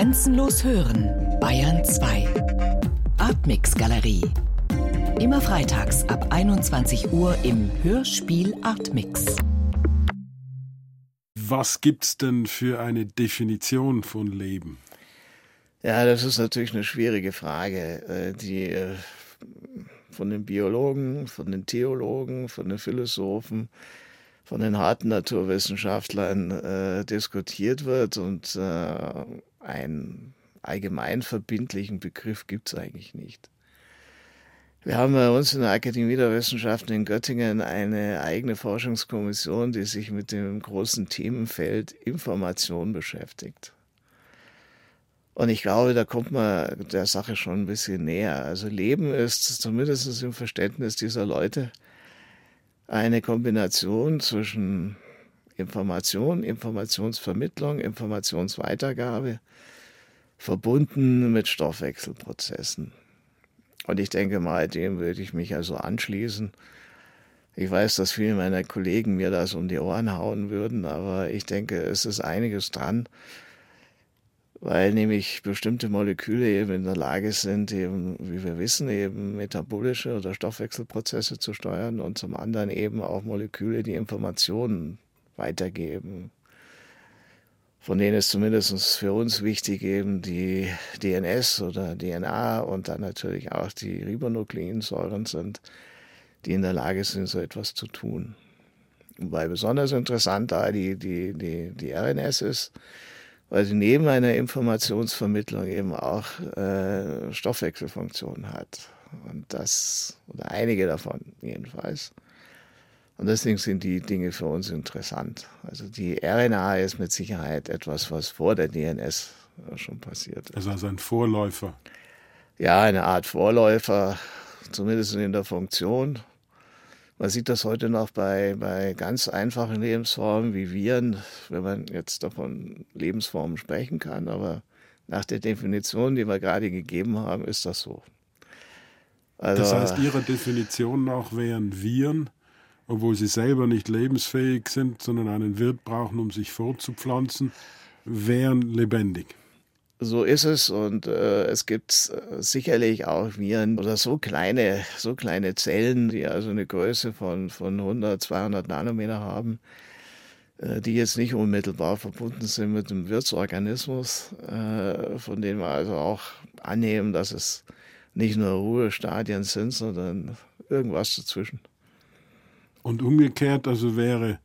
Grenzenlos hören, Bayern 2. Artmix Galerie. Immer freitags ab 21 Uhr im Hörspiel Artmix. Was gibt's denn für eine Definition von Leben? Ja, das ist natürlich eine schwierige Frage, äh, die äh, von den Biologen, von den Theologen, von den Philosophen, von den harten Naturwissenschaftlern äh, diskutiert wird und äh, einen allgemein verbindlichen Begriff gibt es eigentlich nicht. Wir haben bei uns in der Akademie der Wissenschaften in Göttingen eine eigene Forschungskommission, die sich mit dem großen Themenfeld Information beschäftigt. Und ich glaube, da kommt man der Sache schon ein bisschen näher. Also Leben ist zumindest im Verständnis dieser Leute eine Kombination zwischen Information, Informationsvermittlung, Informationsweitergabe, verbunden mit Stoffwechselprozessen. Und ich denke mal, dem würde ich mich also anschließen. Ich weiß, dass viele meiner Kollegen mir das um die Ohren hauen würden, aber ich denke, es ist einiges dran, weil nämlich bestimmte Moleküle eben in der Lage sind, eben, wie wir wissen, eben metabolische oder Stoffwechselprozesse zu steuern und zum anderen eben auch Moleküle, die Informationen weitergeben. Von denen ist zumindest für uns wichtig eben die DNS oder DNA und dann natürlich auch die Ribonukleinsäuren sind, die in der Lage sind, so etwas zu tun. Wobei besonders interessant da die, die, die, die RNS ist, weil sie neben einer Informationsvermittlung eben auch äh, Stoffwechselfunktionen hat. Und das, oder einige davon jedenfalls. Und deswegen sind die Dinge für uns interessant. Also die RNA ist mit Sicherheit etwas, was vor der DNS schon passiert ist. Also, also ein Vorläufer. Ja, eine Art Vorläufer, zumindest in der Funktion. Man sieht das heute noch bei, bei ganz einfachen Lebensformen wie Viren, wenn man jetzt davon Lebensformen sprechen kann. Aber nach der Definition, die wir gerade gegeben haben, ist das so. Also, das heißt, Ihrer Definition nach wären Viren, obwohl sie selber nicht lebensfähig sind, sondern einen Wirt brauchen, um sich fortzupflanzen, wären lebendig. So ist es und äh, es gibt äh, sicherlich auch Viren oder so kleine, so kleine Zellen, die also eine Größe von, von 100, 200 Nanometer haben, äh, die jetzt nicht unmittelbar verbunden sind mit dem Wirtsorganismus, äh, von denen wir also auch annehmen, dass es nicht nur Ruhestadien sind, sondern irgendwas dazwischen. Und umgekehrt, also wäre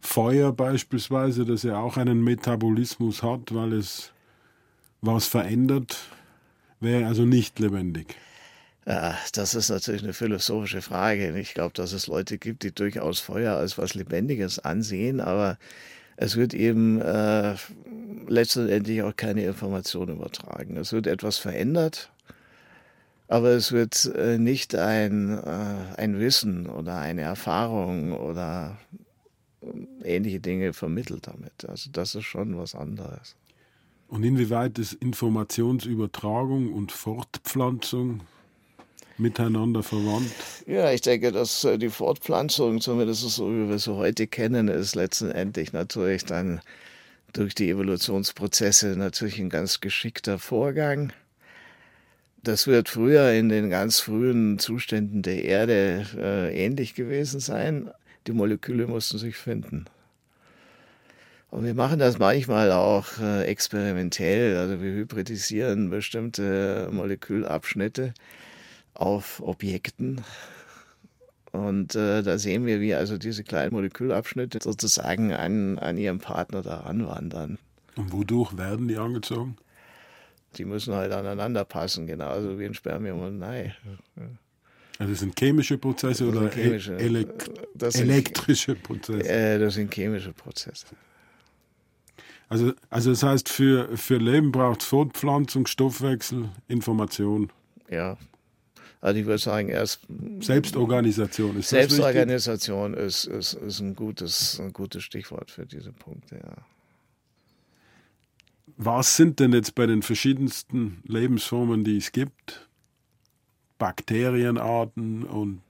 Feuer beispielsweise, das ja auch einen Metabolismus hat, weil es was verändert, wäre also nicht lebendig. Ja, das ist natürlich eine philosophische Frage. Ich glaube, dass es Leute gibt, die durchaus Feuer als was Lebendiges ansehen, aber es wird eben äh, letztendlich auch keine Information übertragen. Es wird etwas verändert, aber es wird äh, nicht ein, äh, ein Wissen oder eine Erfahrung oder ähnliche Dinge vermittelt damit. Also das ist schon was anderes. Und inwieweit ist Informationsübertragung und Fortpflanzung miteinander verwandt? Ja, ich denke, dass äh, die Fortpflanzung, zumindest so wie wir sie heute kennen, ist letztendlich natürlich dann durch die Evolutionsprozesse natürlich ein ganz geschickter Vorgang. Das wird früher in den ganz frühen Zuständen der Erde äh, ähnlich gewesen sein. Die Moleküle mussten sich finden. Und wir machen das manchmal auch äh, experimentell. Also wir hybridisieren bestimmte Molekülabschnitte auf Objekten. Und äh, da sehen wir, wie also diese kleinen Molekülabschnitte sozusagen an, an ihrem Partner da anwandern. Und wodurch werden die angezogen? Die müssen halt aneinander passen, genauso wie ein Spermium und ein Ei. Also das sind chemische Prozesse oder chemische, elekt elektrische Prozesse? Äh, das sind chemische Prozesse. Also, also das heißt, für, für Leben braucht es Fortpflanzung, Stoffwechsel, Information. Ja. Also ich würde sagen, erst Selbstorganisation ist Selbstorganisation ist, ist, ist ein, gutes, ein gutes Stichwort für diese Punkte, ja. Was sind denn jetzt bei den verschiedensten Lebensformen, die es gibt, Bakterienarten und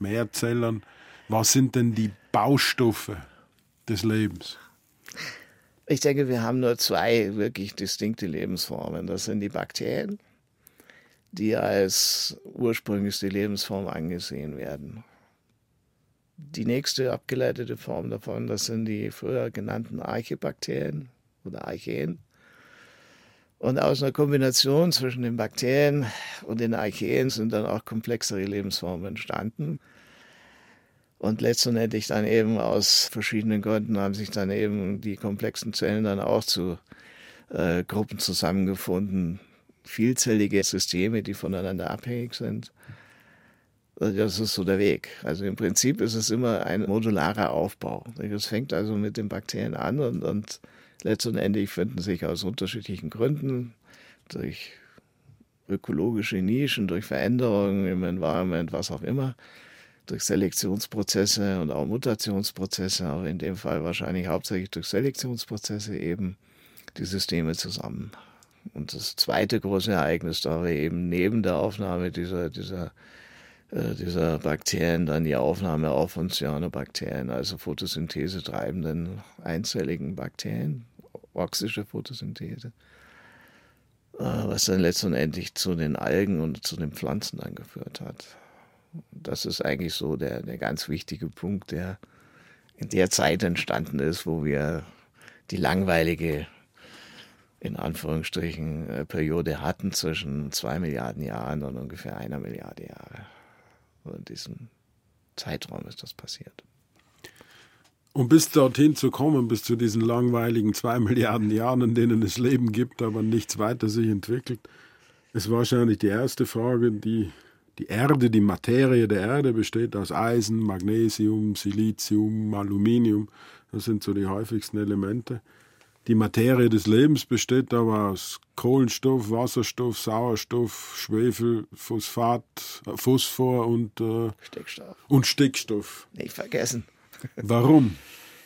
Mehrzellern, was sind denn die Baustoffe des Lebens? Ich denke, wir haben nur zwei wirklich distinkte Lebensformen. Das sind die Bakterien, die als ursprünglichste Lebensform angesehen werden. Die nächste abgeleitete Form davon, das sind die früher genannten Archebakterien oder Archeen. Und aus einer Kombination zwischen den Bakterien und den Archeen sind dann auch komplexere Lebensformen entstanden. Und letztendlich dann eben aus verschiedenen Gründen haben sich dann eben die komplexen Zellen dann auch zu äh, Gruppen zusammengefunden. Vielzellige Systeme, die voneinander abhängig sind. Also das ist so der Weg. Also im Prinzip ist es immer ein modularer Aufbau. Es fängt also mit den Bakterien an und, und letztendlich finden sich aus unterschiedlichen Gründen durch ökologische Nischen, durch Veränderungen im Environment, was auch immer, durch Selektionsprozesse und auch Mutationsprozesse, aber in dem Fall wahrscheinlich hauptsächlich durch Selektionsprozesse eben die Systeme zusammen. Und das zweite große Ereignis da war eben neben der Aufnahme dieser, dieser, äh, dieser Bakterien dann die Aufnahme auch von Cyanobakterien, also Photosynthese treibenden einzelligen Bakterien, oxische Photosynthese, äh, was dann letztendlich zu den Algen und zu den Pflanzen dann geführt hat. Das ist eigentlich so der, der ganz wichtige Punkt, der in der Zeit entstanden ist, wo wir die langweilige, in Anführungsstrichen, äh, Periode hatten zwischen zwei Milliarden Jahren und ungefähr einer Milliarde Jahre. Und in diesem Zeitraum ist das passiert. Um bis dorthin zu kommen, bis zu diesen langweiligen zwei Milliarden Jahren, in denen es Leben gibt, aber nichts weiter sich entwickelt, ist wahrscheinlich die erste Frage, die die Erde, die Materie der Erde besteht aus Eisen, Magnesium, Silizium, Aluminium. Das sind so die häufigsten Elemente. Die Materie des Lebens besteht aber aus Kohlenstoff, Wasserstoff, Sauerstoff, Schwefel, Phosphat, äh, Phosphor und, äh, Stickstoff. und Stickstoff. Nicht vergessen. Warum?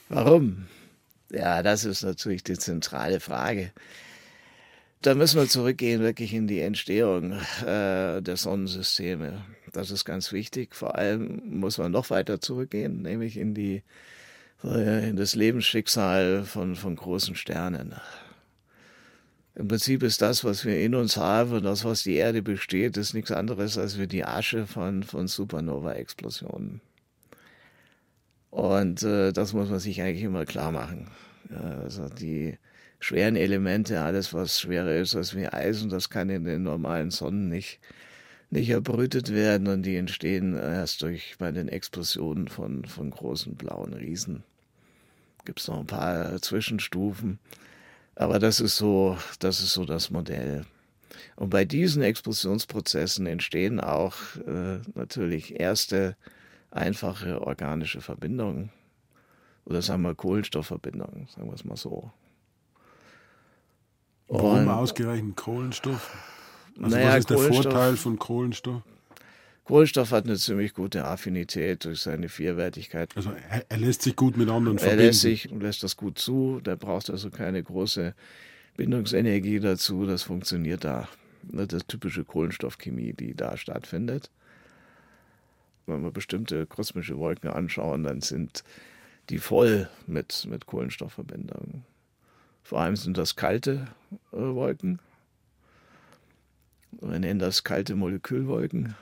Warum? Ja, das ist natürlich die zentrale Frage. Da müssen wir zurückgehen wirklich in die Entstehung äh, der Sonnensysteme. Das ist ganz wichtig. Vor allem muss man noch weiter zurückgehen, nämlich in die äh, in das Lebensschicksal von, von großen Sternen. Im Prinzip ist das, was wir in uns haben, das, was die Erde besteht, ist nichts anderes als wie die Asche von, von Supernova-Explosionen. Und äh, das muss man sich eigentlich immer klar machen. Ja, also die schweren Elemente, alles was schwerer ist als wie Eisen, das kann in den normalen Sonnen nicht, nicht erbrütet werden und die entstehen erst durch bei den Explosionen von, von großen blauen Riesen. Gibt es noch ein paar Zwischenstufen, aber das ist so, das ist so das Modell. Und bei diesen Explosionsprozessen entstehen auch äh, natürlich erste einfache organische Verbindungen. Oder sagen wir Kohlenstoffverbindungen, sagen wir es mal so. Warum Und- ausgerechnet Kohlenstoff? Also Naja, was ist der Vorteil von Kohlenstoff? Kohlenstoff hat eine ziemlich gute Affinität durch seine Vierwertigkeit. Also er, er lässt sich gut mit anderen Er verbinden. lässt sich lässt das gut zu, der braucht also keine große Bindungsenergie dazu, das funktioniert da. Ne, Das typische Kohlenstoffchemie, die da stattfindet. Wenn wir bestimmte kosmische Wolken anschauen, dann sind die voll mit, mit Kohlenstoffverbindungen. Vor allem sind das kalte äh, Wolken. Wir nennen das kalte Molekülwolken,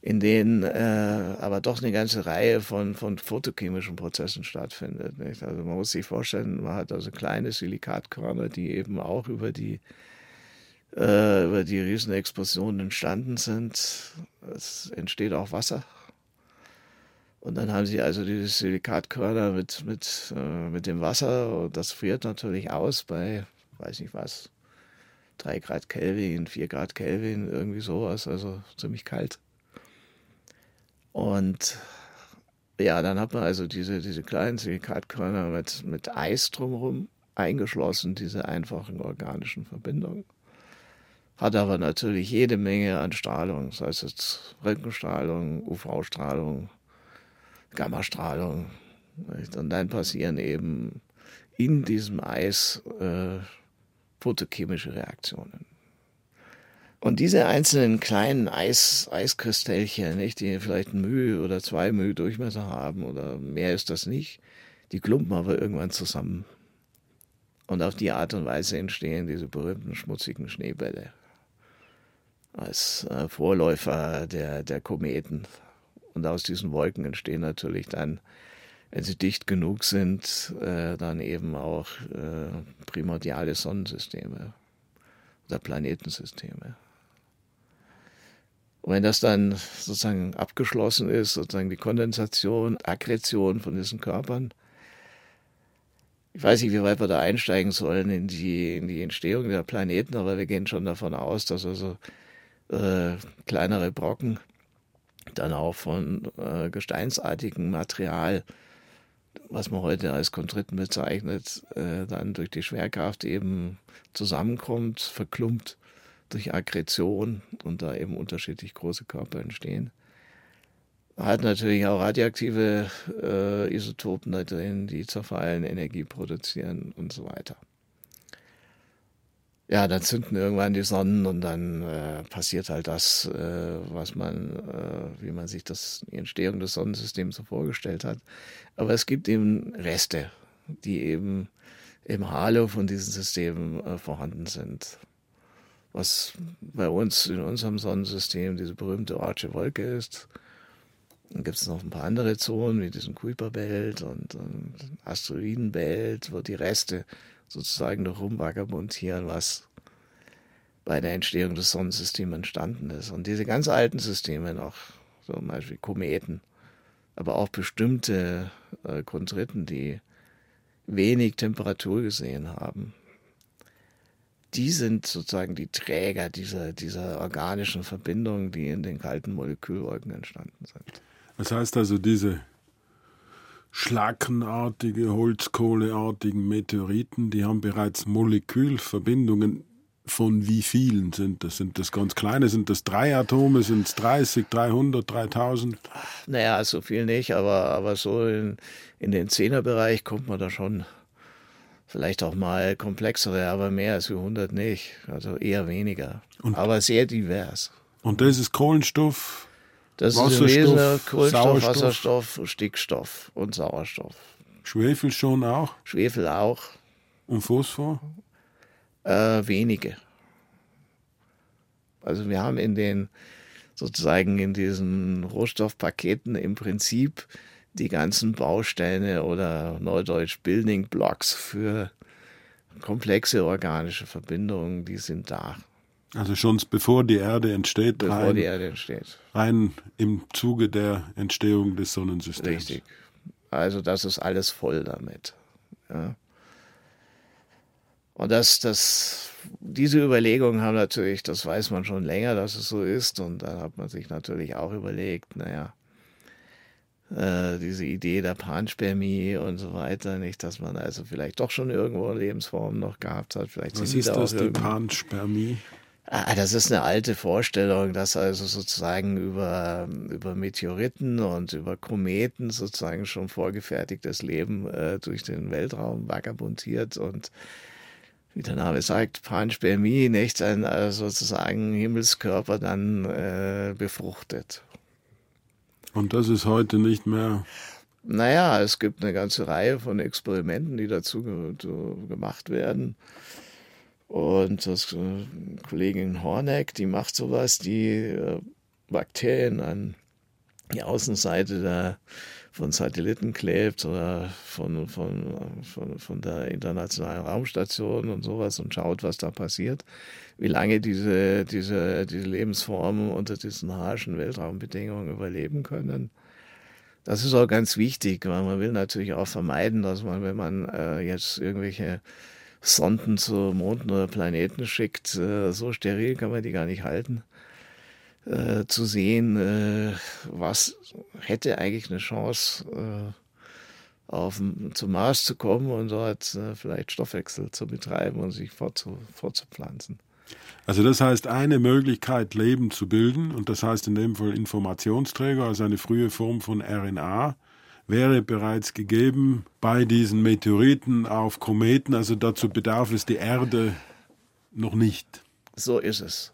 in denen äh, aber doch eine ganze Reihe von, von photochemischen Prozessen stattfindet. Nicht? Also man muss sich vorstellen, man hat also kleine Silikatkörner, die eben auch über die äh, über die Riesenexplosionen entstanden sind. Es entsteht auch Wasser. Und dann haben sie also diese Silikatkörner mit, mit, äh, mit dem Wasser und das friert natürlich aus bei, weiß nicht was, 3 Grad Kelvin, 4 Grad Kelvin, irgendwie sowas, also ziemlich kalt. Und ja, dann hat man also diese, diese kleinen Silikatkörner mit, mit Eis drumherum eingeschlossen, diese einfachen organischen Verbindungen. Hat aber natürlich jede Menge an Strahlung, sei es jetzt Röntgenstrahlung, UV-Strahlung, Gammastrahlung. nicht? Und dann passieren eben in diesem Eis äh, photochemische Reaktionen. Und diese einzelnen kleinen Eis, Eiskristallchen, nicht, die vielleicht ein Mühe oder zwei Mühe Durchmesser haben oder mehr ist das nicht, die klumpen aber irgendwann zusammen. Und auf die Art und Weise entstehen diese berühmten schmutzigen Schneebälle als äh, Vorläufer der, der Kometen. Und aus diesen Wolken entstehen natürlich dann, wenn sie dicht genug sind, äh, dann eben auch äh, primordiale Sonnensysteme oder Planetensysteme. Und wenn das dann sozusagen abgeschlossen ist, sozusagen die Kondensation, Aggression von diesen Körpern, ich weiß nicht, wie weit wir da einsteigen sollen in die, in die Entstehung der Planeten, aber wir gehen schon davon aus, dass also äh, kleinere Brocken dann auch von äh, gesteinsartigem Material, was man heute als Kontriten bezeichnet, äh, dann durch die Schwerkraft eben zusammenkommt, verklumpt durch Aggression und da eben unterschiedlich große Körper entstehen. Hat natürlich auch radioaktive äh, Isotopen da drin, die zerfallen, Energie produzieren und so weiter. Ja, dann zünden irgendwann die Sonnen und dann äh, passiert halt das, äh, was man, äh, wie man sich das, die Entstehung des Sonnensystems so vorgestellt hat. Aber es gibt eben Reste, die eben im Halo von diesen Systemen äh, vorhanden sind was bei uns in unserem Sonnensystem diese berühmte Ortsche Wolke ist. Dann gibt es noch ein paar andere Zonen, wie diesen Kuiperbelt und, und Asteroidenbelt, wo die Reste sozusagen noch rumvagabundieren, was bei der Entstehung des Sonnensystems entstanden ist. Und diese ganz alten Systeme noch, zum Beispiel Kometen, aber auch bestimmte äh, Chondriten, die wenig Temperatur gesehen haben, die sind sozusagen die Träger dieser, dieser organischen Verbindungen, die in den kalten Molekülwolken entstanden sind. Das heißt also, diese schlackenartige, holzkohleartigen Meteoriten, die haben bereits Molekülverbindungen. Von wie vielen sind das? Sind das ganz kleine? Sind das drei Atome? Sind es 30, 300, 3000? Naja, so viel nicht, aber, aber so in, in den Zehnerbereich kommt man da schon vielleicht auch mal komplexere, aber mehr als 100 nicht. Also eher weniger. Und, aber sehr divers. Und das ist Kohlenstoff, das ist Wesen Kohlenstoff, Sauerstoff. Wasserstoff, Stickstoff und Sauerstoff. Schwefel schon auch? Schwefel auch. Und Phosphor? Äh, wenige. Also wir haben in den sozusagen in diesen Rohstoffpaketen im Prinzip die ganzen Bausteine oder neudeutsch Building Blocks für komplexe organische Verbindungen, die sind da. Also schon bevor die Erde entsteht. Bevor rein, die Erde entsteht. Rein im Zuge der Entstehung des Sonnensystems. Richtig. Also das ist alles voll damit. Ja. Und das, das, diese Überlegungen haben natürlich, das weiß man schon länger, dass es so ist. Und da hat man sich natürlich auch überlegt, naja, äh, diese Idee der Panspermie und so weiter, nicht, dass man also vielleicht doch schon irgendwo Lebensformen noch gehabt hat. Vielleicht Was ist das, die Panspermie? Ah, das ist eine alte Vorstellung, dass also sozusagen über, über Meteoriten und über Kometen sozusagen schon vorgefertigtes Leben äh, durch den Weltraum vagabundiert und wie der Name sagt, Panspermie, nicht ein also sozusagen Himmelskörper dann äh, befruchtet. Und das ist heute nicht mehr. Naja, es gibt eine ganze Reihe von Experimenten, die dazu gemacht werden. Und das äh, Kollegin Horneck, die macht sowas, die äh, Bakterien an die Außenseite der, von Satelliten klebt oder von, von, von, von der internationalen Raumstation und sowas und schaut, was da passiert, wie lange diese, diese, diese Lebensformen unter diesen harschen Weltraumbedingungen überleben können. Das ist auch ganz wichtig, weil man will natürlich auch vermeiden, dass man, wenn man äh, jetzt irgendwelche Sonden zu Monden oder Planeten schickt, äh, so steril kann man die gar nicht halten. Äh, zu sehen, äh, was hätte eigentlich eine Chance, auf, zum Mars zu kommen und dort vielleicht Stoffwechsel zu betreiben und sich fortzu, fortzupflanzen. Also das heißt, eine Möglichkeit, Leben zu bilden, und das heißt in dem Fall Informationsträger, also eine frühe Form von RNA, wäre bereits gegeben bei diesen Meteoriten auf Kometen. Also dazu bedarf es die Erde noch nicht. So ist es.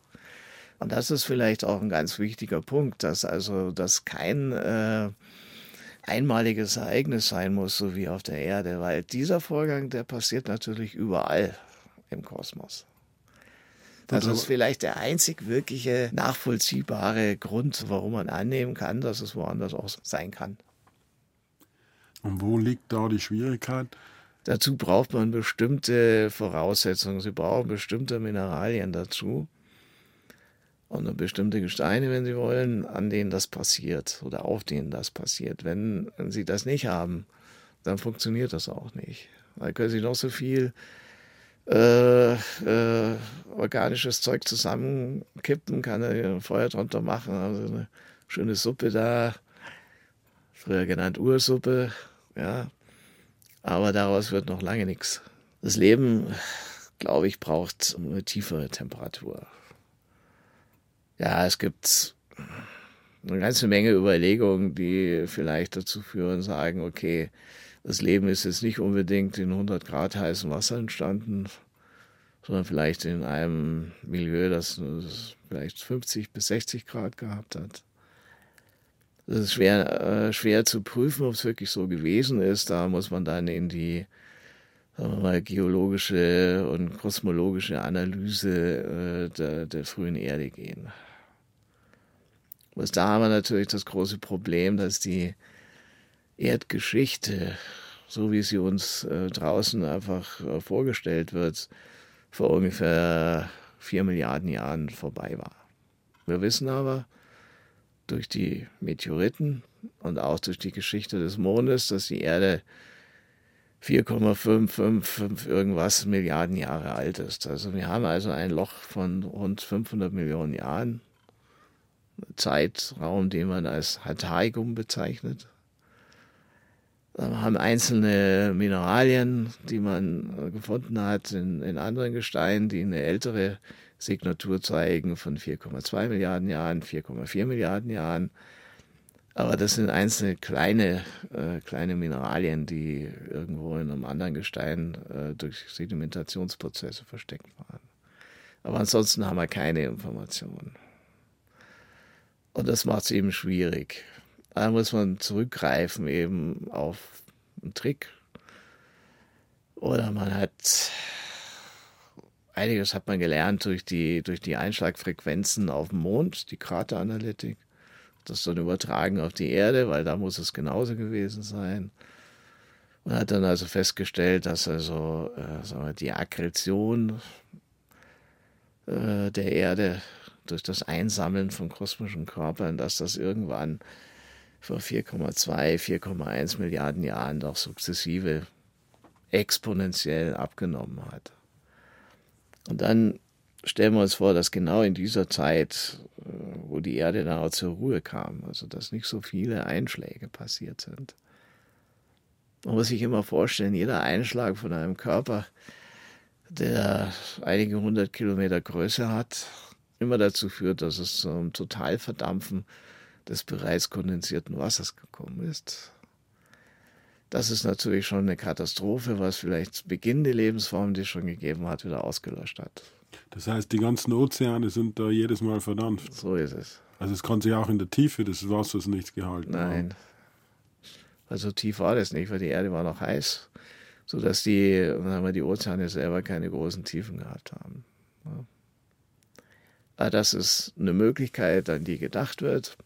Und das ist vielleicht auch ein ganz wichtiger Punkt, dass also dass kein äh, einmaliges Ereignis sein muss, so wie auf der Erde, weil dieser Vorgang, der passiert natürlich überall im Kosmos. Das ist vielleicht der einzig wirkliche nachvollziehbare Grund, warum man annehmen kann, dass es woanders auch sein kann. Und wo liegt da die Schwierigkeit? Dazu braucht man bestimmte Voraussetzungen. Sie brauchen bestimmte Mineralien dazu und bestimmte Gesteine, wenn Sie wollen, an denen das passiert oder auf denen das passiert. Wenn Sie das nicht haben, dann funktioniert das auch nicht. Da können Sie noch so viel äh, äh, organisches Zeug zusammenkippen, kann er Feuer drunter machen, also eine schöne Suppe da, früher genannt Ursuppe, ja, aber daraus wird noch lange nichts. Das Leben, glaube ich, braucht eine tiefere Temperatur. Ja, es gibt eine ganze Menge Überlegungen, die vielleicht dazu führen, sagen, okay, das Leben ist jetzt nicht unbedingt in 100 Grad heißem Wasser entstanden, sondern vielleicht in einem Milieu, das vielleicht 50 bis 60 Grad gehabt hat. Das ist schwer, äh, schwer zu prüfen, ob es wirklich so gewesen ist. Da muss man dann in die mal, geologische und kosmologische Analyse äh, der, der frühen Erde gehen. Was da haben wir natürlich das große Problem, dass die Erdgeschichte, so wie sie uns äh, draußen einfach äh, vorgestellt wird, vor ungefähr vier Milliarden Jahren vorbei war. Wir wissen aber, durch die Meteoriten und auch durch die Geschichte des Mondes, dass die Erde 4,555 irgendwas Milliarden Jahre alt ist. Also wir haben also ein Loch von rund 500 Millionen Jahren, Zeitraum, den man als Hataikum bezeichnet. Wir haben einzelne Mineralien, die man gefunden hat in, in anderen Gesteinen, die eine ältere Signatur zeigen von 4,2 Milliarden Jahren, 4,4 Milliarden Jahren. Aber das sind einzelne kleine, äh, kleine Mineralien, die irgendwo in einem anderen Gestein äh, durch Sedimentationsprozesse versteckt waren. Aber ansonsten haben wir keine Informationen. Und das macht es eben schwierig. Da muss man zurückgreifen eben auf einen Trick. Oder man hat einiges hat man gelernt durch die, durch die Einschlagfrequenzen auf dem Mond, die Krateranalytik. Das dann übertragen auf die Erde, weil da muss es genauso gewesen sein. Und hat dann also festgestellt, dass also äh, sagen wir, die Akkretion äh, der Erde durch das Einsammeln von kosmischen Körpern, dass das irgendwann vor 4,2, 4,1 Milliarden Jahren doch sukzessive exponentiell abgenommen hat. Und dann stellen wir uns vor, dass genau in dieser Zeit, äh, wo die Erde dann auch zur Ruhe kam, also dass nicht so viele Einschläge passiert sind. Man muss sich immer vorstellen, jeder Einschlag von einem Körper, der einige hundert Kilometer Größe hat, immer dazu führt, dass es zum Totalverdampfen des bereits kondensierten Wassers gekommen ist. Das ist natürlich schon eine Katastrophe, was vielleicht Beginn der Lebensform, die es schon gegeben hat, wieder ausgelöscht hat. Das heißt, die ganzen Ozeane sind da jedes Mal verdampft. So ist es. Also es kann sich auch in der Tiefe des Wassers nichts gehalten Nein. Also tief war das nicht, weil die Erde war noch heiß, sodass die, sagen wir, die Ozeane selber keine großen Tiefen gehabt haben. Aber das ist eine Möglichkeit, an die gedacht wird.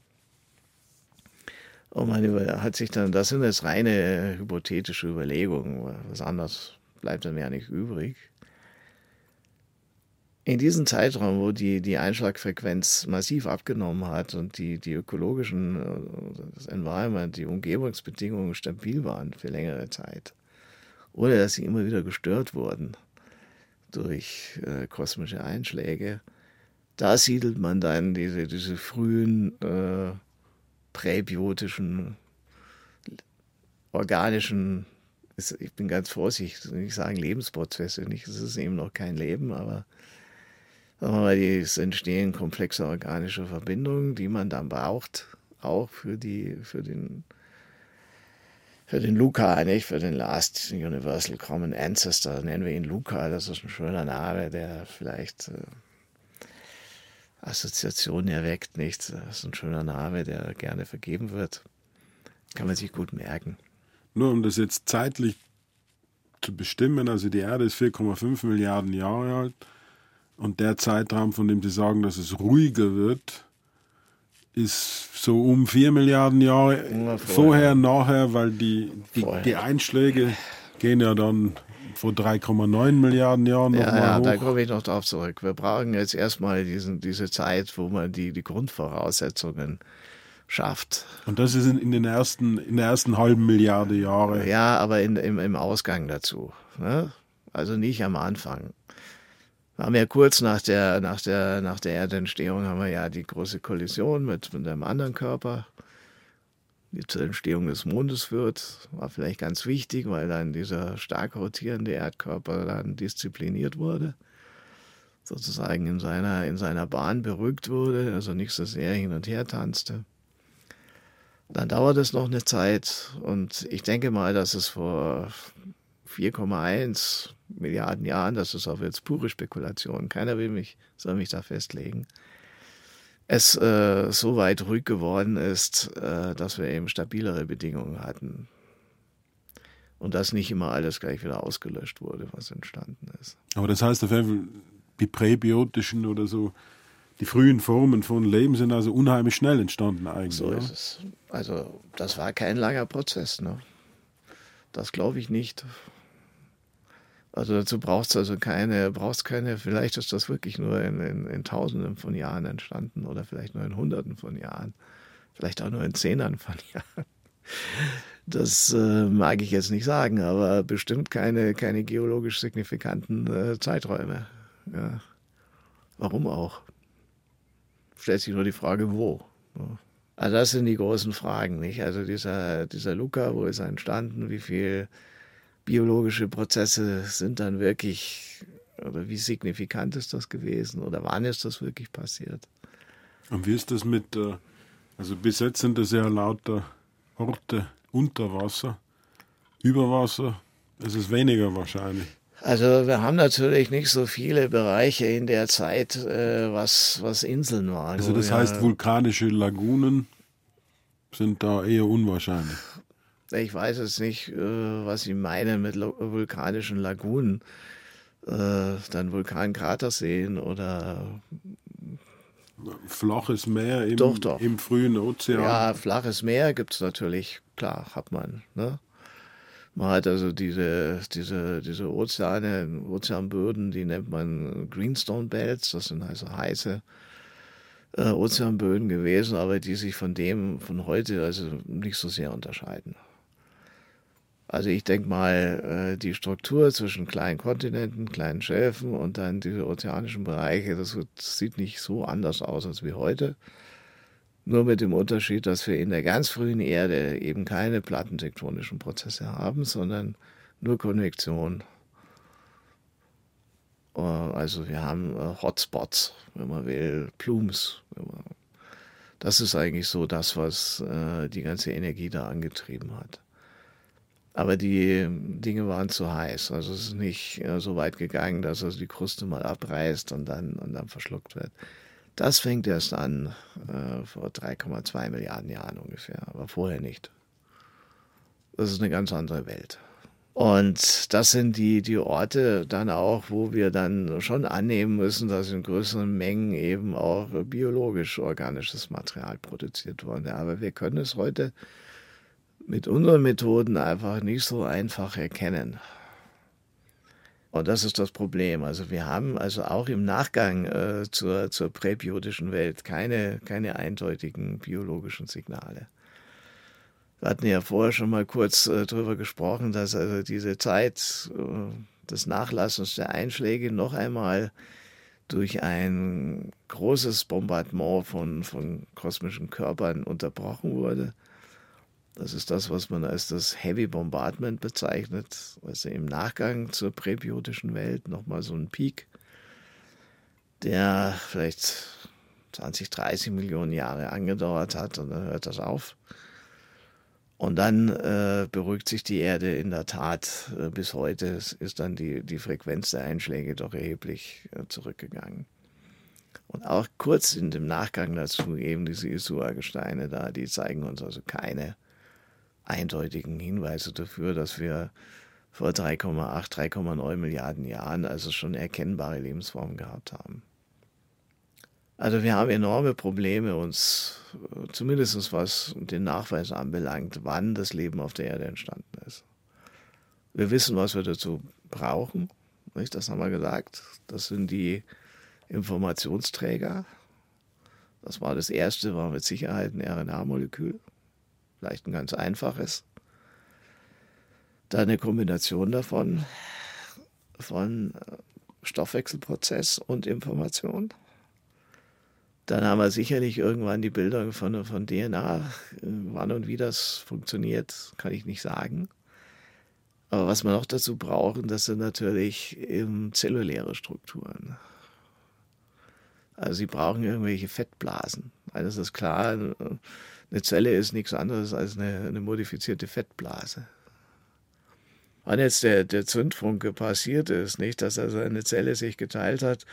Und man hat sich dann, das sind jetzt reine hypothetische Überlegungen, was anderes bleibt dann ja nicht übrig. In diesem Zeitraum, wo die, die Einschlagfrequenz massiv abgenommen hat und die, die ökologischen, das Environment, die Umgebungsbedingungen stabil waren für längere Zeit, ohne dass sie immer wieder gestört wurden durch äh, kosmische Einschläge, da siedelt man dann diese, diese frühen äh, präbiotischen, organischen, ich bin ganz vorsichtig, nicht sagen Lebensprozesse, nicht, es ist eben noch kein Leben, aber sagen wir mal, es entstehen komplexe organische Verbindungen, die man dann braucht, auch für die, für den, für den Luca, nicht? Für den Last Universal Common Ancestor, nennen wir ihn Luca, das ist ein schöner Name, der vielleicht äh, Assoziation erweckt nichts. Das ist ein schöner Name, der gerne vergeben wird. Kann man sich gut merken. Nur um das jetzt zeitlich zu bestimmen, also die Erde ist 4,5 Milliarden Jahre alt und der Zeitraum, von dem Sie sagen, dass es ruhiger wird, ist so um 4 Milliarden Jahre vorher, vorher nachher, weil die, die, die, Einschläge gehen ja dann vor 3,9 Milliarden Jahren noch ja, ja, hoch. da komme ich noch drauf zurück. Wir brauchen jetzt erstmal diesen, diese Zeit, wo man die, die Grundvoraussetzungen schafft. Und das ist in, in, den ersten, in der ersten halben Milliarde Jahre. Ja, aber in, im, im Ausgang dazu. Ne? Also nicht am Anfang. Wir haben ja kurz nach der, nach der, nach der Erdentstehung haben wir ja die große Kollision mit, mit einem anderen Körper, die zur Entstehung des Mondes führt. War vielleicht ganz wichtig, weil dann dieser stark rotierende Erdkörper dann diszipliniert wurde sozusagen in seiner, in seiner Bahn berückt wurde, also nicht so sehr hin und her tanzte. Dann dauert es noch eine Zeit und ich denke mal, dass es vor 4,1 Milliarden Jahren, das ist auch jetzt pure Spekulation, keiner will mich, soll mich da festlegen, es äh, so weit ruhig geworden ist, äh, dass wir eben stabilere Bedingungen hatten. Und dass nicht immer alles gleich wieder ausgelöscht wurde, was entstanden ist. Aber das heißt auf jeden Fall, die präbiotischen oder so die frühen Formen von Leben sind also unheimlich schnell entstanden eigentlich. So ist es. Also das war kein langer Prozess. Ne? Das glaube ich nicht. Also dazu braucht es also keine, brauchst keine, vielleicht ist das wirklich nur in, in, in, Tausenden von Jahren entstanden oder vielleicht nur in Hunderten von Jahren, vielleicht auch nur in Zehnern von Jahren. Das äh, mag ich jetzt nicht sagen, aber bestimmt keine, keine geologisch signifikanten äh, Zeiträume. Ja. Warum auch? stellt sich nur die Frage, wo. Also das sind die großen Fragen, nicht? Also dieser, dieser Luca, wo ist er entstanden? Wie viel biologische Prozesse sind dann wirklich, oder wie signifikant ist das gewesen? Oder wann ist das wirklich passiert? Und wie ist das mit, äh, also bis jetzt sind das ja lauter Orte unter Wasser, über Wasser, ist es weniger wahrscheinlich. Also wir haben natürlich nicht so viele Bereiche in der Zeit, äh, was, was Inseln waren. Also das heißt, vulkanische Lagunen sind da eher unwahrscheinlich. Ich weiß jetzt nicht, äh, was Sie meinen mit vulkanischen Lagunen. Äh, dann Vulkankrater sehen oder flaches Meer im, doch, doch. im frühen Ozean. Ja, flaches Meer gibt es natürlich, klar, hat man. Ne? Man hat also diese, diese, diese Ozeane, Ozeanböden, die nennt man Greenstone Belts, das sind also heiße äh, Ozeanböden gewesen, aber die sich von dem von heute also nicht so sehr unterscheiden. Also ich denke mal, äh, die Struktur zwischen kleinen Kontinenten, kleinen Schäfen und dann diese ozeanischen Bereiche, das sieht nicht so anders aus als wie heute. Nur mit dem Unterschied, dass wir in der ganz frühen Erde eben keine plattentektonischen Prozesse haben, sondern nur Konvektion. Äh, also wir haben äh, Hotspots, wenn man will, Plumes. Das ist eigentlich so das, was die ganze Energie da angetrieben hat. Aber die Dinge waren zu heiß. Also es ist nicht so weit gegangen, dass also die Kruste mal abreißt und dann, und dann verschluckt wird. Das fängt erst an äh, vor 3,2 Milliarden Jahren ungefähr, aber vorher nicht. Das ist eine ganz andere Welt. Und das sind die, die Orte dann auch, wo wir dann schon annehmen müssen, dass in größeren Mengen eben auch biologisch organisches Material produziert wurde. Aber wir können es heute mit unseren Methoden einfach nicht so einfach erkennen. Und das ist das Problem. Also wir haben also auch im Nachgang äh, zur, zur präbiotischen Welt keine, keine eindeutigen biologischen Signale. Wir hatten ja vorher schon mal kurz äh, darüber gesprochen, dass also diese Zeit äh, des Nachlassens der Einschläge noch einmal durch ein großes Bombardement von, von kosmischen Körpern unterbrochen wurde. Das ist das, was man als das Heavy Bombardment bezeichnet, also im Nachgang zur präbiotischen Welt nochmal so ein Peak, der vielleicht 20, 30 Millionen Jahre angedauert hat und dann hört das auf. Und dann äh, beruhigt sich die Erde in der Tat äh, bis heute. Ist dann die, die Frequenz der Einschläge doch erheblich äh, zurückgegangen. Und auch kurz in dem Nachgang dazu eben diese Isua-Gesteine da, die zeigen uns also keine eindeutigen Hinweise dafür, dass wir vor 3,8, 3,9 Milliarden Jahren also schon erkennbare Lebensformen gehabt haben. Also wir haben enorme Probleme, uns zumindest was den Nachweis anbelangt, wann das Leben auf der Erde entstanden ist. Wir wissen, was wir dazu brauchen, nicht? das haben wir gesagt. Das sind die Informationsträger. Das war das erste, war mit Sicherheit ein RNA-Molekül, vielleicht ein ganz einfaches. Dann eine Kombination davon, von äh, Stoffwechselprozess und Information. Dann haben wir sicherlich irgendwann die Bilder von, von DNA. Wann und wie das funktioniert, kann ich nicht sagen. Aber was wir noch dazu brauchen, das sind natürlich zelluläre Strukturen. Also sie brauchen irgendwelche Fettblasen. Eines ist klar, eine Zelle ist nichts anderes als eine, eine modifizierte Fettblase. Wann jetzt der, der Zündfunke passiert ist, nicht, dass also eine Zelle sich geteilt hat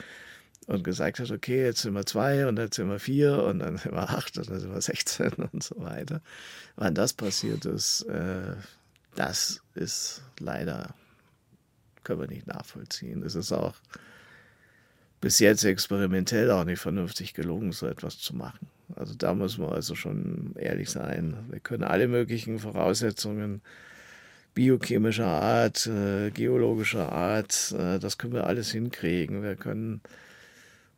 und gesagt hat, okay, jetzt sind wir zwei und jetzt sind wir vier und dann sind wir acht und dann sind wir 16 und so weiter. Wann das passiert ist, äh, das ist leider, können wir nicht nachvollziehen. Es ist auch bis jetzt experimentell auch nicht vernünftig gelungen, so etwas zu machen. Also da muss man also schon ehrlich sein. Wir können alle möglichen Voraussetzungen biochemischer Art, äh, geologischer Art, äh, das können wir alles hinkriegen. Wir können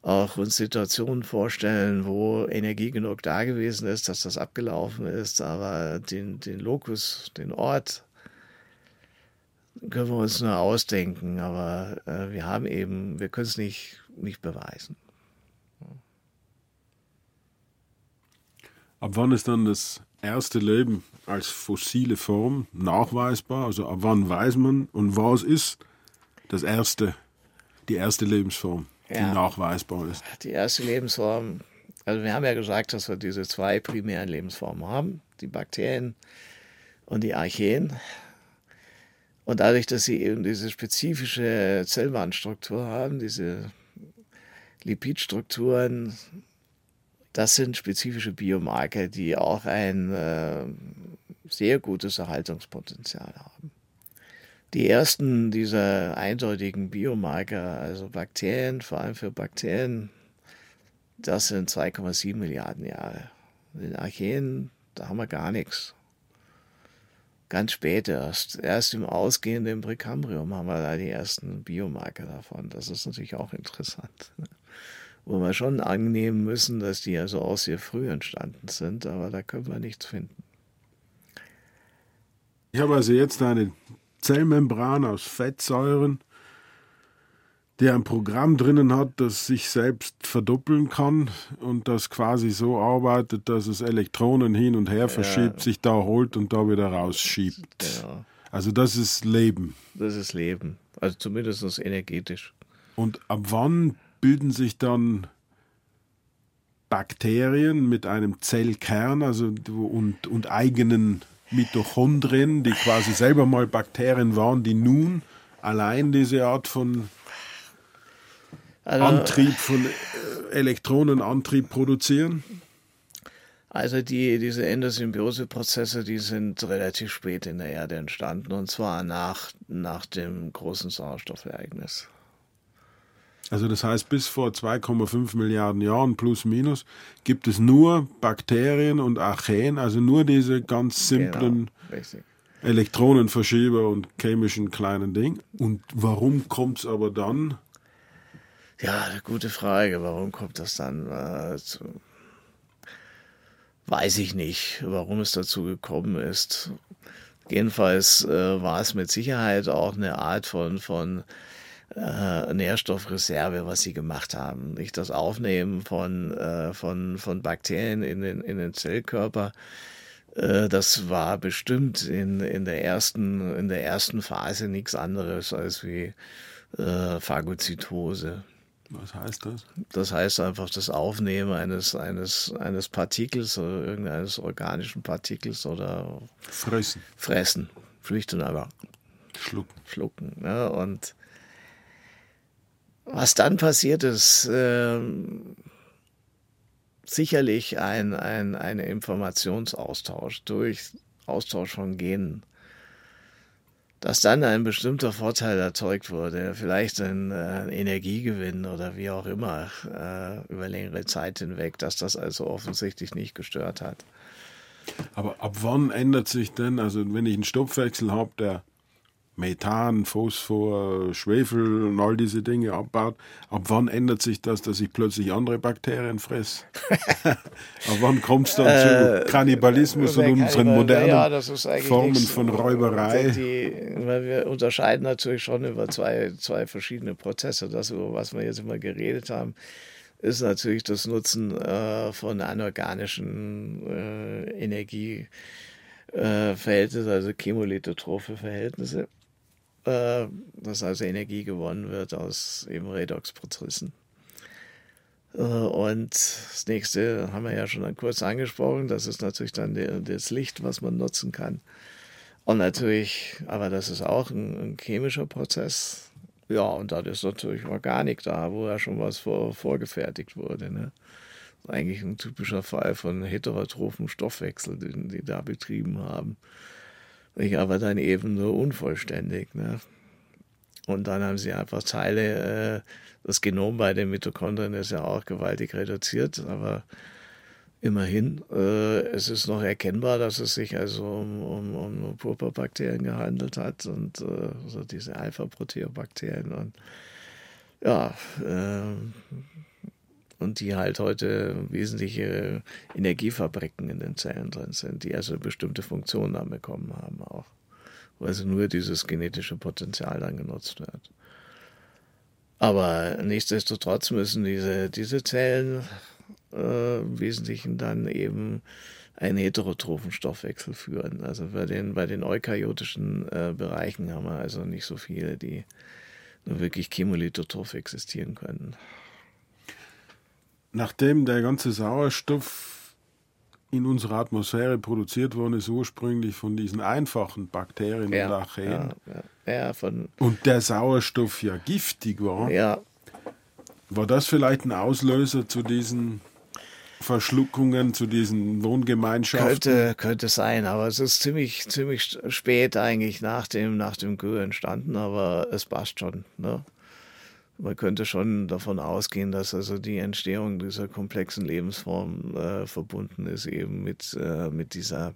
auch uns Situationen vorstellen, wo Energie genug da gewesen ist, dass das abgelaufen ist, aber den, den Lokus, den Ort, können wir uns nur ausdenken, aber äh, wir haben eben, wir können es nicht, nicht beweisen. Ab wann ist dann das erste Leben als fossile Form nachweisbar? Also ab wann weiß man und was ist das erste, die erste Lebensform? die ja. nachweisbar ist. Die erste Lebensform, also wir haben ja gesagt, dass wir diese zwei primären Lebensformen haben, die Bakterien und die Archeen. Und dadurch, dass sie eben diese spezifische Zellwandstruktur haben, diese Lipidstrukturen, das sind spezifische Biomarker, die auch ein äh, sehr gutes Erhaltungspotenzial haben. Die ersten dieser eindeutigen Biomarker, also Bakterien, vor allem für Bakterien, das sind 2,7 Milliarden Jahre. Den Archeen, da haben wir gar nichts. Ganz spät erst. Erst im ausgehenden Präkambrium haben wir da die ersten Biomarker davon. Das ist natürlich auch interessant. Wo wir schon annehmen müssen, dass die also auch sehr früh entstanden sind, aber da können wir nichts finden. Ich habe also jetzt eine Zellmembran aus Fettsäuren, der ein Programm drinnen hat, das sich selbst verdoppeln kann und das quasi so arbeitet, dass es Elektronen hin und her verschiebt, ja. sich da holt und da wieder rausschiebt. Ja. Also das ist Leben. Das ist Leben. Also zumindest energetisch. Und ab wann bilden sich dann Bakterien mit einem Zellkern also und, und eigenen Mitochondrien, die quasi selber mal Bakterien waren, die nun allein diese Art von also, Antrieb, von äh, Elektronenantrieb produzieren? Also die, diese Endosymbiose-Prozesse, die sind relativ spät in der Erde entstanden und zwar nach, nach dem großen Sauerstoffereignis. Also das heißt, bis vor 2,5 Milliarden Jahren plus minus gibt es nur Bakterien und Archeen, also nur diese ganz simplen genau, Elektronenverschieber und chemischen kleinen Dinge. Und warum kommt es aber dann? Ja, eine gute Frage. Warum kommt das dann? Äh, zu, weiß ich nicht, warum es dazu gekommen ist. Jedenfalls äh, war es mit Sicherheit auch eine Art von, von äh, Nährstoffreserve, was sie gemacht haben. Nicht das Aufnehmen von, äh, von, von Bakterien in den, in den Zellkörper. Äh, das war bestimmt in, in, der ersten, in der ersten Phase nichts anderes als wie äh, Phagozytose. Was heißt das? Das heißt einfach das Aufnehmen eines, eines, eines Partikels oder irgendeines organischen Partikels oder Fressen. Fressen. Und einfach schlucken. Schlucken. Ne? Und was dann passiert ist, äh, sicherlich ein, ein ein Informationsaustausch durch Austausch von Genen, dass dann ein bestimmter Vorteil erzeugt wurde, vielleicht ein äh, Energiegewinn oder wie auch immer äh, über längere Zeit hinweg, dass das also offensichtlich nicht gestört hat. Aber ab wann ändert sich denn, also wenn ich einen Stoffwechsel habe, der Methan, Phosphor, Schwefel und all diese Dinge abbaut, ab wann ändert sich das, dass ich plötzlich andere Bakterien fresse? ab wann kommt es dann äh, zu Kannibalismus und unseren modernen ja, Formen von Räuberei? Die, weil wir unterscheiden natürlich schon über zwei, zwei verschiedene Prozesse. Das, über was wir jetzt immer geredet haben, ist natürlich das Nutzen äh, von anorganischen äh, Energieverhältnissen, äh, also chemolithotrophe Verhältnisse äh, dass also Energie gewonnen wird aus eben Redoxprozessen. Äh, und das nächste haben wir ja schon kurz angesprochen, das ist natürlich dann das Licht, was man nutzen kann. Und natürlich, aber das ist auch ein, ein chemischer Prozess. Ja, und da ist natürlich Organik da, wo ja schon was vor, vorgefertigt wurde. Ne? Eigentlich ein typischer Fall von heterotrophen Stoffwechsel, den die da betrieben haben aber dann eben nur unvollständig. Ne? Und dann haben sie einfach Teile, äh, das Genom bei den Mitochondrien ist ja auch gewaltig reduziert, aber immerhin, äh, es ist noch erkennbar, dass es sich also um, um, um Purpurbakterien gehandelt hat und äh, so diese Alpha-Proteobakterien und ja, äh, und die halt heute wesentliche Energiefabriken in den Zellen drin sind, die also bestimmte Funktionen dann bekommen haben auch, wo also nur dieses genetische Potenzial dann genutzt wird. Aber nichtsdestotrotz müssen diese, diese Zellen äh, im Wesentlichen dann eben einen heterotrophen Stoffwechsel führen. Also bei den, bei den eukaryotischen äh, Bereichen haben wir also nicht so viele, die nur wirklich chemolithotroph existieren können nachdem der ganze Sauerstoff in unserer Atmosphäre produziert worden ist, ursprünglich von diesen einfachen Bakterien ja, und Archeen, ja, ja, und der Sauerstoff ja giftig war, war das vielleicht ein Auslöser zu diesen Verschluckungen, zu diesen Wohngemeinschaften? Könnte, könnte sein, aber es ist ziemlich, ziemlich spät eigentlich nach dem, nach dem Gö entstanden, aber es passt schon. Ne? Man könnte schon davon ausgehen, dass also die Entstehung dieser komplexen Lebensform äh, verbunden ist eben mit, äh, mit dieser,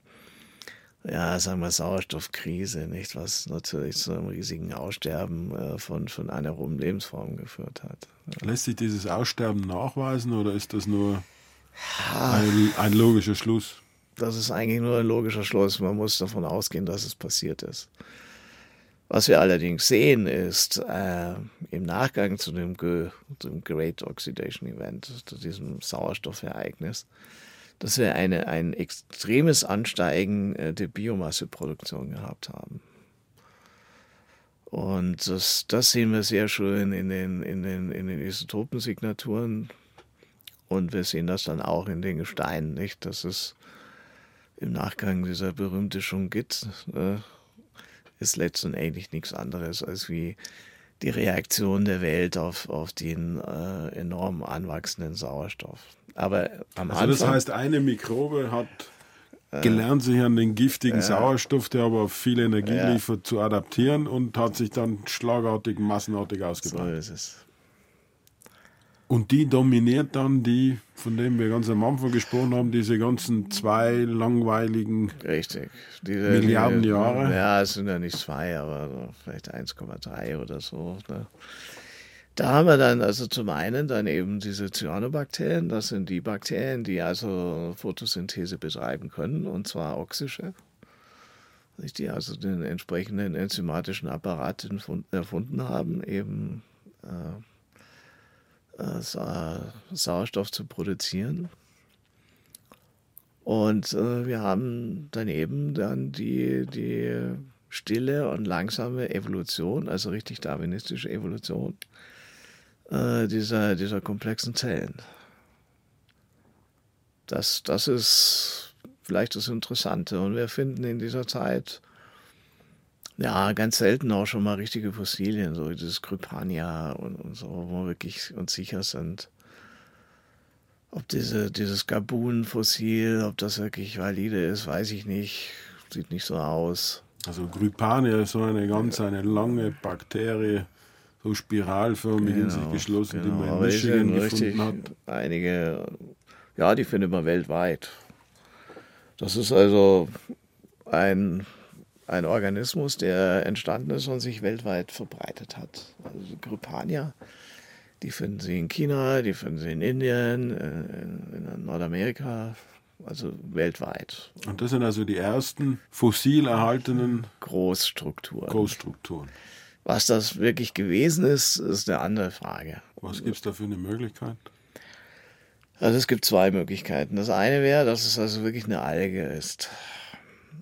ja, sagen wir, Sauerstoffkrise, nicht, was natürlich zu einem riesigen Aussterben äh, von, von anaeroben Lebensformen geführt hat. Lässt sich dieses Aussterben nachweisen oder ist das nur ein, ein logischer Schluss? Das ist eigentlich nur ein logischer Schluss. Man muss davon ausgehen, dass es passiert ist. Was wir allerdings sehen, ist äh, im Nachgang zu dem, Ge dem Great Oxidation Event, zu diesem Sauerstoffereignis, dass wir eine, ein extremes Ansteigen äh, der Biomasseproduktion gehabt haben. Und das, das sehen wir sehr schön in den, in den, in den Isotopensignaturen. Und wir sehen das dann auch in den Gesteinen, nicht? Das ist im Nachgang dieser berühmte Schungit, äh, ist letztendlich nichts anderes als wie die Reaktion der Welt auf, auf den äh, enorm anwachsenden Sauerstoff. Aber am also Anfang, das heißt, eine Mikrobe hat äh, gelernt, sich an den giftigen äh, Sauerstoff, der aber viel Energie liefert, zu adaptieren und hat sich dann schlagartig, massenartig ausgebreitet. So ist es. Und die dominiert dann die, von denen wir ganz am Anfang gesprochen haben, diese ganzen zwei langweiligen Richtig. Diese, Milliarden die, Jahre. Ja, es sind ja nicht zwei, aber vielleicht 1,3 oder so. Ne? Da haben wir dann also zum einen dann eben diese Cyanobakterien, das sind die Bakterien, die also Photosynthese betreiben können, und zwar oxische, die also den entsprechenden enzymatischen Apparat erfunden haben, eben äh, Sauerstoff zu produzieren. Und äh, wir haben daneben dann die, die stille und langsame Evolution, also richtig darwinistische Evolution äh, dieser, dieser komplexen Zellen. Das, das ist vielleicht das Interessante. Und wir finden in dieser Zeit ja, ganz selten auch schon mal richtige Fossilien, so dieses Krypania und, und so, wo wir wirklich uns sicher sind. Ob diese, dieses Gabun-Fossil, ob das wirklich valide ist, weiß ich nicht. sieht nicht so aus. Also Grypania ist so eine ganz eine lange Bakterie, so spiralförmig genau, in sich genau, geschlossen, genau. die man in Aber Michigan gefunden hat. Einige, ja, die findet man weltweit. Das ist also ein, ein Organismus, der entstanden ist und sich weltweit verbreitet hat. Also Grypania, die finden Sie in China, die finden Sie in Indien, in, in Nordamerika, also weltweit. Und das sind also die ersten fossil erhaltenen Großstrukturen. Großstrukturen. Was das wirklich gewesen ist, ist eine andere Frage. Was gibt es da für eine Möglichkeit? Also es gibt zwei Möglichkeiten. Das eine wäre, dass es also wirklich eine Alge ist.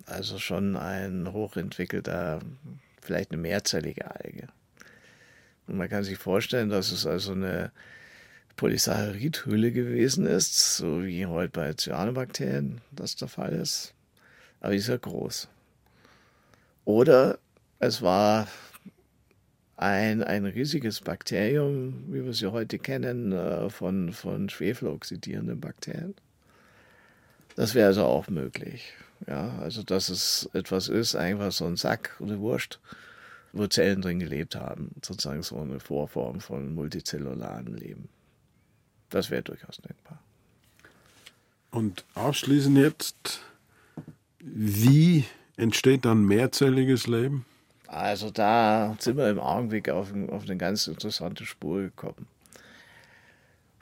Also schon ein hochentwickelter, vielleicht eine mehrzellige Alge. Und man kann sich vorstellen, dass es also eine Polysaccharidhülle gewesen ist, so wie heute bei Cyanobakterien das der Fall ist. Aber die ist ja groß. Oder es war ein, ein riesiges Bakterium, wie wir sie heute kennen, äh, von, von schwefeloxidierenden Bakterien. Das wäre also auch möglich. Ja, also dass es etwas ist, einfach so ein Sack oder Wurst, wo Zellen drin gelebt haben, sozusagen so eine Vorform von multizellularen Leben. Das wäre durchaus denkbar. Und abschließend jetzt, wie entsteht dann mehrzelliges Leben? Also da sind wir im Augenblick auf, auf eine ganz interessante Spur gekommen.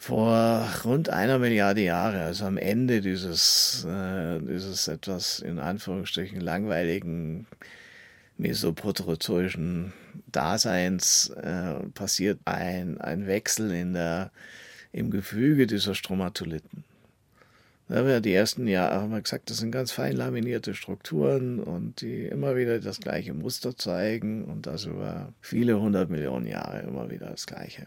Vor rund einer Milliarde Jahre, also am Ende dieses, äh, dieses etwas in Anführungsstrichen langweiligen mesoproterozoischen Daseins, äh, passiert ein, ein Wechsel in der im Gefüge dieser Stromatoliten. Da haben wir die ersten Jahre haben wir gesagt, das sind ganz fein laminierte Strukturen und die immer wieder das gleiche Muster zeigen und das über viele hundert Millionen Jahre immer wieder das gleiche.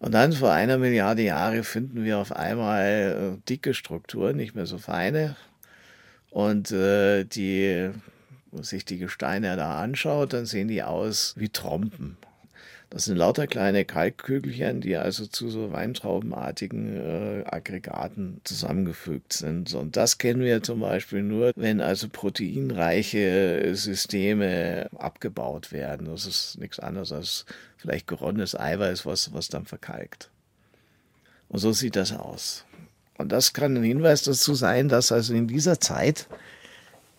Und dann vor einer Milliarde Jahre finden wir auf einmal äh, dicke Strukturen, nicht mehr so feine. Und äh, die, wenn sich die Gesteine da anschaut, dann sehen die aus wie Trompen. Das sind lauter kleine Kalkkügelchen, die also zu so weintraubenartigen äh, Aggregaten zusammengefügt sind. Und das kennen wir zum Beispiel nur, wenn also proteinreiche Systeme abgebaut werden. Das ist nichts anderes als vielleicht geronnenes Eiweiß, was, was dann verkalkt. Und so sieht das aus. Und das kann ein Hinweis dazu sein, dass also in dieser Zeit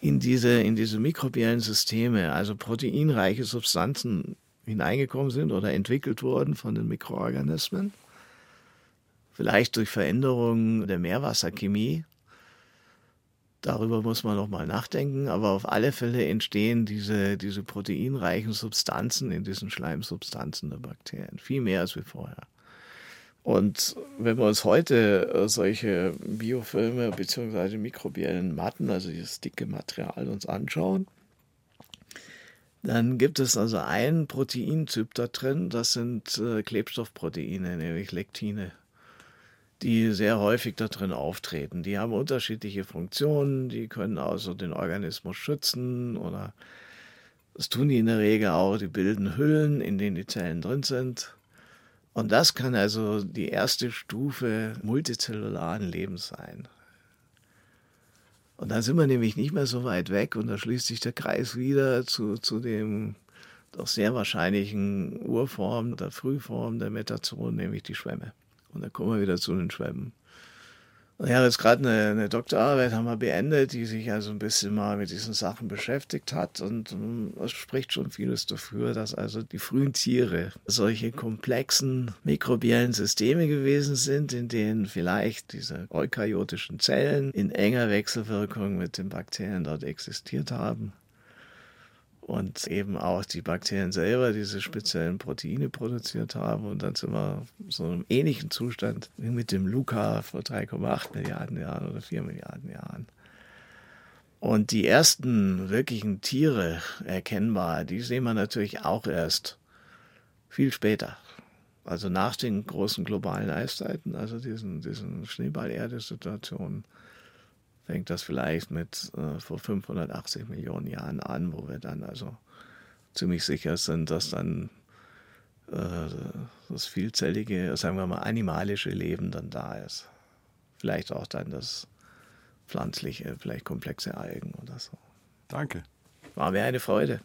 in diese, in diese mikrobiellen Systeme, also proteinreiche Substanzen hineingekommen sind oder entwickelt wurden von den Mikroorganismen. Vielleicht durch Veränderungen der Meerwasserchemie. Darüber muss man noch mal nachdenken, aber auf alle Fälle entstehen diese, diese proteinreichen Substanzen in diesen Schleimsubstanzen der Bakterien. Viel mehr als wie vorher. Und wenn wir uns heute äh, solche Biofilme bzw. mikrobiellen Matten, also dieses dicke Material, uns anschauen, dann gibt es also ein Proteintyp da drin, das sind äh, Klebstoffproteine, nämlich Lektine, die sehr häufig da drin auftreten. Die haben unterschiedliche Funktionen, die können also den Organismus schützen oder das tun die in der Regel auch, die bilden Hüllen, in denen die Zellen drin sind. Und das kann also die erste Stufe multizellularen Lebens sein. Und dann sind wir nämlich nicht mehr so weit weg und da schließt sich der Kreis wieder zu, zu dem doch sehr wahrscheinlichen Urform der Frühform der Metazon, nämlich die Schwämme. Und da kommen wir wieder zu den Schwämmen. Habe jetzt gerade eine, eine, Doktorarbeit haben wir beendet, die sich also ein bisschen mal mit diesen Sachen beschäftigt hat und ähm, es spricht schon vieles dafür, dass also die frühen Tiere solche komplexen mikrobiellen Systeme gewesen sind, in denen vielleicht diese eukaryotischen Zellen in enger Wechselwirkung mit den Bakterien dort existiert haben und eben auch die Bakterien selber diese speziellen Proteine produziert haben. Und dann sind wir so einem ähnlichen Zustand wie mit dem Luca vor 3,8 Milliarden Jahren oder 4 Milliarden Jahren. Und die ersten wirklichen Tiere erkennbar, die sehen wir natürlich auch erst viel später. Also nach den großen globalen Eiszeiten, also diesen, diesen Schneeball-Erde-Situationen fängt das vielleicht mit äh, vor 580 Millionen Jahren an, wo wir dann also ziemlich sicher sind, dass dann äh, das vielzellige, sagen wir mal, animalische Leben dann da ist. Vielleicht auch dann das pflanzliche, vielleicht komplexe Algen oder so. Danke. War mir eine Freude.